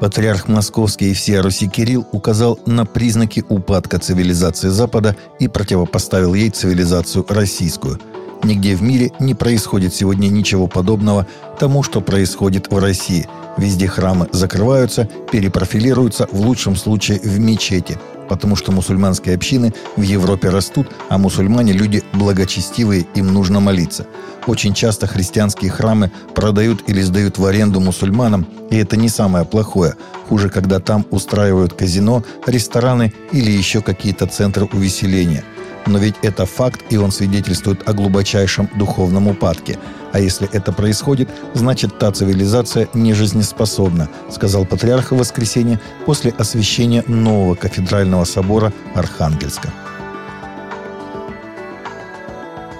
Патриарх Московский и всея Руси Кирилл указал на признаки упадка цивилизации Запада и противопоставил ей цивилизацию российскую. Нигде в мире не происходит сегодня ничего подобного тому, что происходит в России. Везде храмы закрываются, перепрофилируются, в лучшем случае в мечети – потому что мусульманские общины в Европе растут, а мусульмане – люди благочестивые, им нужно молиться. Очень часто христианские храмы продают или сдают в аренду мусульманам, и это не самое плохое. Хуже, когда там устраивают казино, рестораны или еще какие-то центры увеселения – но ведь это факт, и он свидетельствует о глубочайшем духовном упадке. А если это происходит, значит та цивилизация не жизнеспособна, сказал патриарх в воскресенье после освящения нового кафедрального собора Архангельска.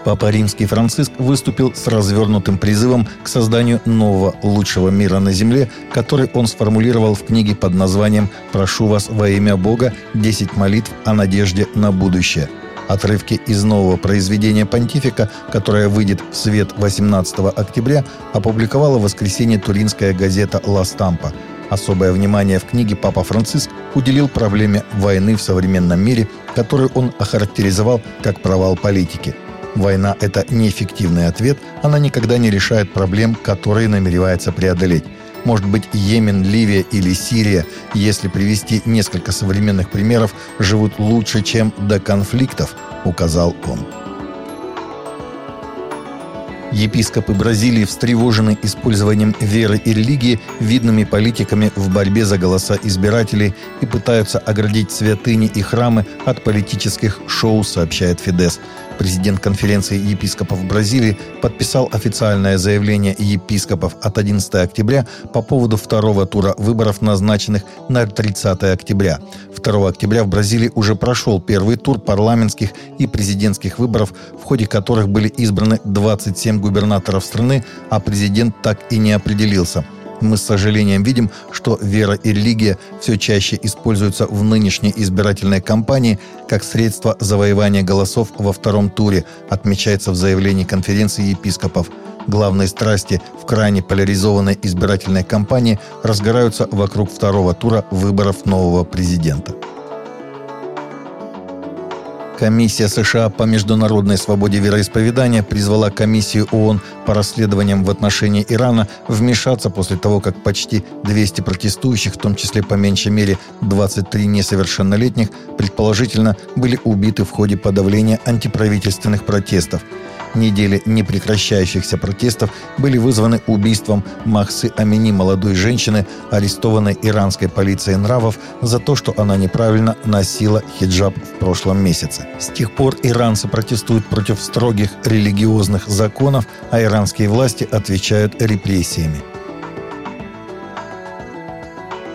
Папа Римский Франциск выступил с развернутым призывом к созданию нового лучшего мира на Земле, который он сформулировал в книге под названием «Прошу вас во имя Бога. 10 молитв о надежде на будущее». Отрывки из нового произведения понтифика, которое выйдет в свет 18 октября, опубликовала в воскресенье туринская газета «Ла Стампа». Особое внимание в книге Папа Франциск уделил проблеме войны в современном мире, которую он охарактеризовал как провал политики. Война – это неэффективный ответ, она никогда не решает проблем, которые намеревается преодолеть. Может быть, Йемен, Ливия или Сирия, если привести несколько современных примеров, живут лучше, чем до конфликтов, указал он. Епископы Бразилии встревожены использованием веры и религии видными политиками в борьбе за голоса избирателей и пытаются оградить святыни и храмы от политических шоу, сообщает Фидес. Президент конференции епископов Бразилии подписал официальное заявление епископов от 11 октября по поводу второго тура выборов, назначенных на 30 октября. 2 октября в Бразилии уже прошел первый тур парламентских и президентских выборов, в ходе которых были избраны 27 губернаторов страны, а президент так и не определился – мы с сожалением видим, что вера и религия все чаще используются в нынешней избирательной кампании как средство завоевания голосов во втором туре, отмечается в заявлении конференции епископов. Главные страсти в крайне поляризованной избирательной кампании разгораются вокруг второго тура выборов нового президента. Комиссия США по международной свободе вероисповедания призвала комиссию ООН по расследованиям в отношении Ирана вмешаться после того, как почти 200 протестующих, в том числе по меньшей мере 23 несовершеннолетних, предположительно были убиты в ходе подавления антиправительственных протестов недели непрекращающихся протестов были вызваны убийством Махсы Амини, молодой женщины, арестованной иранской полицией нравов за то, что она неправильно носила хиджаб в прошлом месяце. С тех пор иранцы протестуют против строгих религиозных законов, а иранские власти отвечают репрессиями.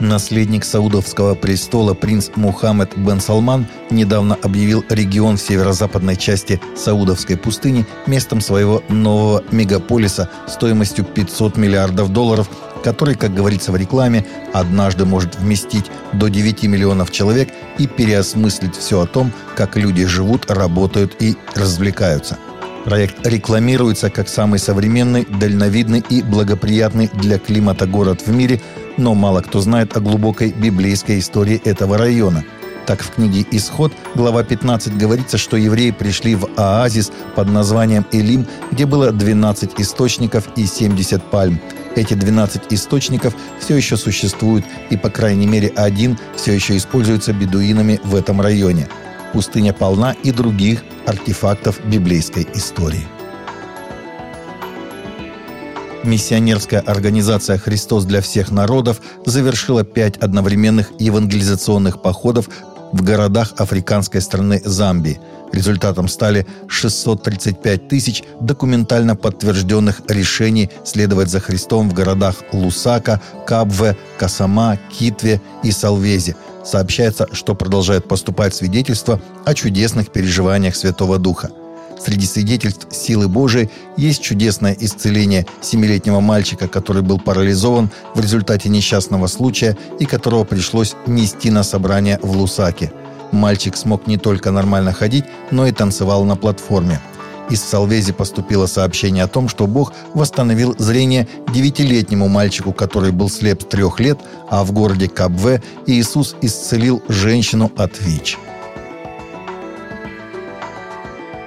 Наследник саудовского престола принц Мухаммед бен Салман недавно объявил регион в северо-западной части Саудовской пустыни местом своего нового мегаполиса стоимостью 500 миллиардов долларов, который, как говорится в рекламе, однажды может вместить до 9 миллионов человек и переосмыслить все о том, как люди живут, работают и развлекаются – Проект рекламируется как самый современный, дальновидный и благоприятный для климата город в мире, но мало кто знает о глубокой библейской истории этого района. Так в книге «Исход» глава 15 говорится, что евреи пришли в оазис под названием Элим, где было 12 источников и 70 пальм. Эти 12 источников все еще существуют, и по крайней мере один все еще используется бедуинами в этом районе. Пустыня полна и других артефактов библейской истории. Миссионерская организация «Христос для всех народов» завершила пять одновременных евангелизационных походов в городах африканской страны Замбии. Результатом стали 635 тысяч документально подтвержденных решений следовать за Христом в городах Лусака, Кабве, Касама, Китве и Салвезе. Сообщается, что продолжают поступать свидетельства о чудесных переживаниях Святого Духа – Среди свидетельств силы Божией есть чудесное исцеление семилетнего мальчика, который был парализован в результате несчастного случая и которого пришлось нести на собрание в Лусаке. Мальчик смог не только нормально ходить, но и танцевал на платформе. из Салвези поступило сообщение о том, что Бог восстановил зрение девятилетнему мальчику, который был слеп трех лет, а в городе Кабве Иисус исцелил женщину от ВИЧ.